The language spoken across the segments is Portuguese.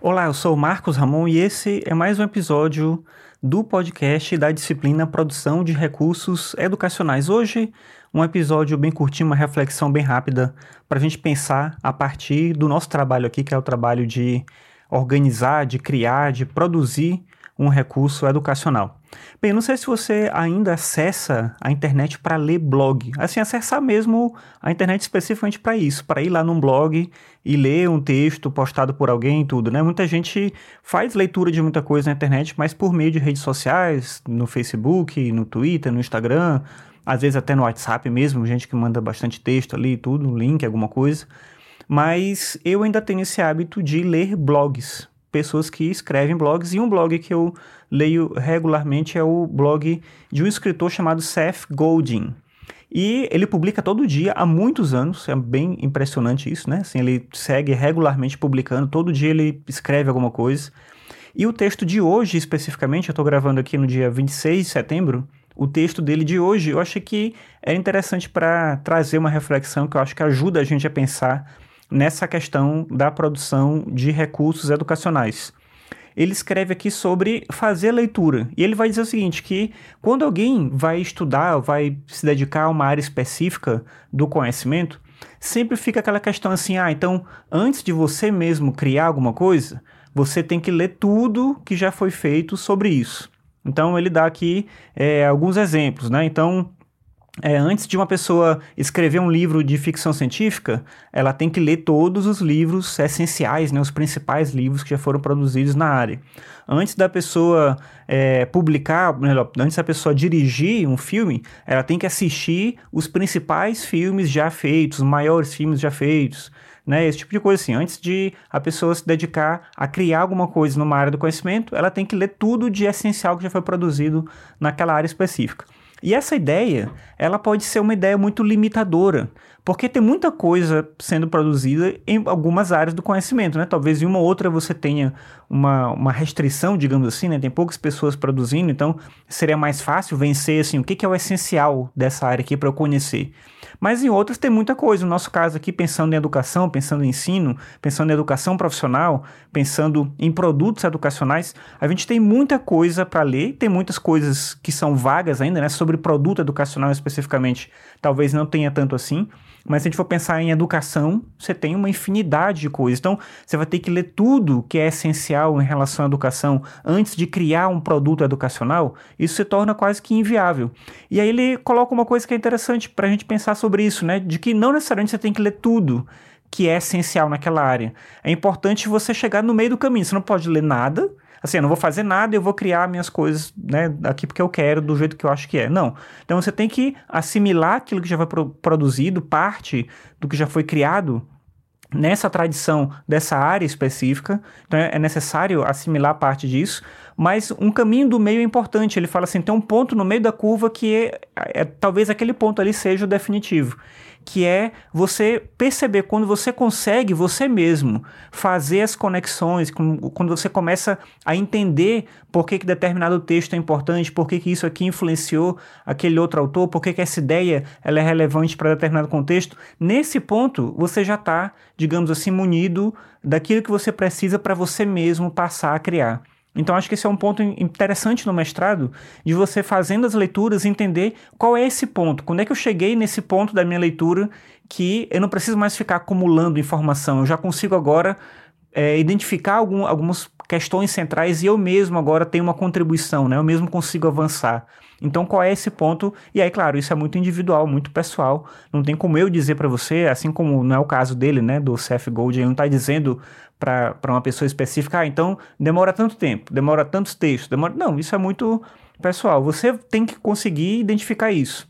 Olá, eu sou o Marcos Ramon e esse é mais um episódio do podcast da disciplina Produção de Recursos Educacionais. Hoje, um episódio bem curtinho, uma reflexão bem rápida para a gente pensar a partir do nosso trabalho aqui, que é o trabalho de organizar, de criar, de produzir um recurso educacional. Bem, não sei se você ainda acessa a internet para ler blog. Assim, acessar mesmo a internet especificamente para isso, para ir lá num blog e ler um texto postado por alguém e tudo, né? Muita gente faz leitura de muita coisa na internet, mas por meio de redes sociais, no Facebook, no Twitter, no Instagram, às vezes até no WhatsApp mesmo, gente que manda bastante texto ali e tudo, um link, alguma coisa. Mas eu ainda tenho esse hábito de ler blogs, pessoas que escrevem blogs, e um blog que eu leio regularmente é o blog de um escritor chamado Seth Godin. E ele publica todo dia há muitos anos, é bem impressionante isso, né? Assim, ele segue regularmente publicando, todo dia ele escreve alguma coisa. E o texto de hoje, especificamente, eu estou gravando aqui no dia 26 de setembro, o texto dele de hoje, eu achei que é interessante para trazer uma reflexão que eu acho que ajuda a gente a pensar nessa questão da produção de recursos educacionais. Ele escreve aqui sobre fazer leitura. E ele vai dizer o seguinte: que quando alguém vai estudar, vai se dedicar a uma área específica do conhecimento, sempre fica aquela questão assim: ah, então antes de você mesmo criar alguma coisa, você tem que ler tudo que já foi feito sobre isso. Então ele dá aqui é, alguns exemplos, né? Então é, antes de uma pessoa escrever um livro de ficção científica, ela tem que ler todos os livros essenciais, né, os principais livros que já foram produzidos na área. Antes da pessoa é, publicar, melhor, antes da pessoa dirigir um filme, ela tem que assistir os principais filmes já feitos, os maiores filmes já feitos. Né, esse tipo de coisa assim. Antes de a pessoa se dedicar a criar alguma coisa numa área do conhecimento, ela tem que ler tudo de essencial que já foi produzido naquela área específica. E essa ideia, ela pode ser uma ideia muito limitadora, porque tem muita coisa sendo produzida em algumas áreas do conhecimento, né? Talvez em uma ou outra você tenha uma, uma restrição, digamos assim, né? Tem poucas pessoas produzindo, então seria mais fácil vencer, assim, o que, que é o essencial dessa área aqui para eu conhecer. Mas em outras tem muita coisa. No nosso caso aqui, pensando em educação, pensando em ensino, pensando em educação profissional, pensando em produtos educacionais, a gente tem muita coisa para ler, tem muitas coisas que são vagas ainda, né? Sobre produto educacional especificamente, talvez não tenha tanto assim. Mas se a gente for pensar em educação, você tem uma infinidade de coisas. Então, você vai ter que ler tudo que é essencial em relação à educação antes de criar um produto educacional. Isso se torna quase que inviável. E aí ele coloca uma coisa que é interessante para a gente pensar sobre isso, né? De que não necessariamente você tem que ler tudo que é essencial naquela área. É importante você chegar no meio do caminho. Você não pode ler nada assim, eu não vou fazer nada, eu vou criar minhas coisas, né, aqui porque eu quero, do jeito que eu acho que é. Não. Então você tem que assimilar aquilo que já foi pro produzido, parte do que já foi criado nessa tradição dessa área específica, então é necessário assimilar parte disso, mas um caminho do meio é importante. Ele fala assim: tem um ponto no meio da curva que é, é talvez aquele ponto ali seja o definitivo que é você perceber quando você consegue você mesmo fazer as conexões, quando você começa a entender por que, que determinado texto é importante, por que, que isso aqui influenciou aquele outro autor, por que, que essa ideia ela é relevante para determinado contexto. Nesse ponto, você já está, digamos assim, munido daquilo que você precisa para você mesmo passar a criar. Então acho que esse é um ponto interessante no mestrado, de você fazendo as leituras entender qual é esse ponto, quando é que eu cheguei nesse ponto da minha leitura que eu não preciso mais ficar acumulando informação, eu já consigo agora é, identificar algum, algumas questões centrais e eu mesmo agora tenho uma contribuição, né? eu mesmo consigo avançar. Então, qual é esse ponto? E aí, claro, isso é muito individual, muito pessoal. Não tem como eu dizer para você, assim como não é o caso dele, né, do Seth Gold, ele não está dizendo para uma pessoa específica, ah, então demora tanto tempo, demora tantos textos, demora. Não, isso é muito pessoal. Você tem que conseguir identificar isso.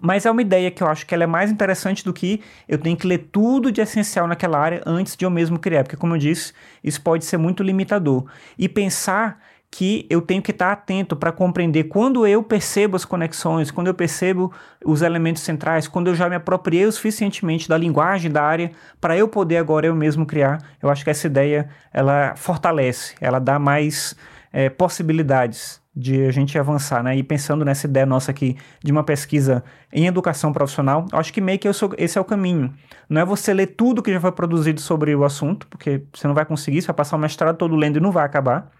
Mas é uma ideia que eu acho que ela é mais interessante do que eu tenho que ler tudo de essencial naquela área antes de eu mesmo criar, porque como eu disse, isso pode ser muito limitador. E pensar que eu tenho que estar atento para compreender quando eu percebo as conexões, quando eu percebo os elementos centrais, quando eu já me apropriei o suficientemente da linguagem da área para eu poder agora eu mesmo criar. Eu acho que essa ideia ela fortalece, ela dá mais é, possibilidades de a gente avançar, né? E pensando nessa ideia nossa aqui de uma pesquisa em educação profissional, acho que meio que esse é o caminho. Não é você ler tudo que já foi produzido sobre o assunto, porque você não vai conseguir, você vai passar o mestrado todo lendo e não vai acabar.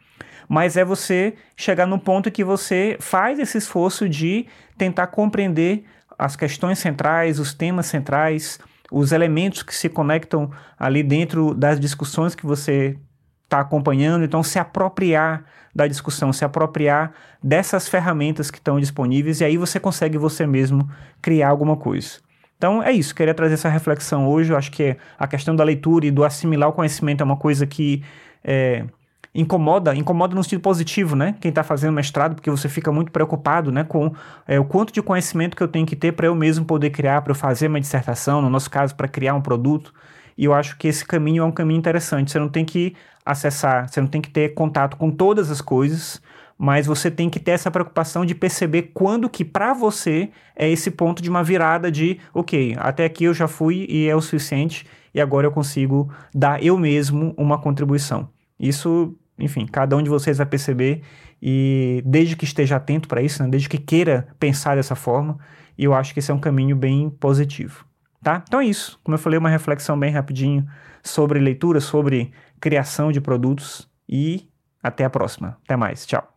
Mas é você chegar no ponto que você faz esse esforço de tentar compreender as questões centrais, os temas centrais, os elementos que se conectam ali dentro das discussões que você está acompanhando, então se apropriar da discussão, se apropriar dessas ferramentas que estão disponíveis e aí você consegue você mesmo criar alguma coisa. Então é isso, queria trazer essa reflexão hoje. Eu acho que a questão da leitura e do assimilar o conhecimento é uma coisa que é, incomoda, incomoda no sentido positivo, né? Quem está fazendo mestrado, porque você fica muito preocupado, né, com é, o quanto de conhecimento que eu tenho que ter para eu mesmo poder criar, para eu fazer uma dissertação, no nosso caso, para criar um produto. E eu acho que esse caminho é um caminho interessante. Você não tem que acessar, você não tem que ter contato com todas as coisas, mas você tem que ter essa preocupação de perceber quando que para você é esse ponto de uma virada de, ok, até aqui eu já fui e é o suficiente e agora eu consigo dar eu mesmo uma contribuição. Isso, enfim, cada um de vocês vai perceber e desde que esteja atento para isso, né, desde que queira pensar dessa forma, eu acho que esse é um caminho bem positivo. Tá? Então é isso. Como eu falei, uma reflexão bem rapidinho sobre leitura, sobre criação de produtos e até a próxima. Até mais. Tchau.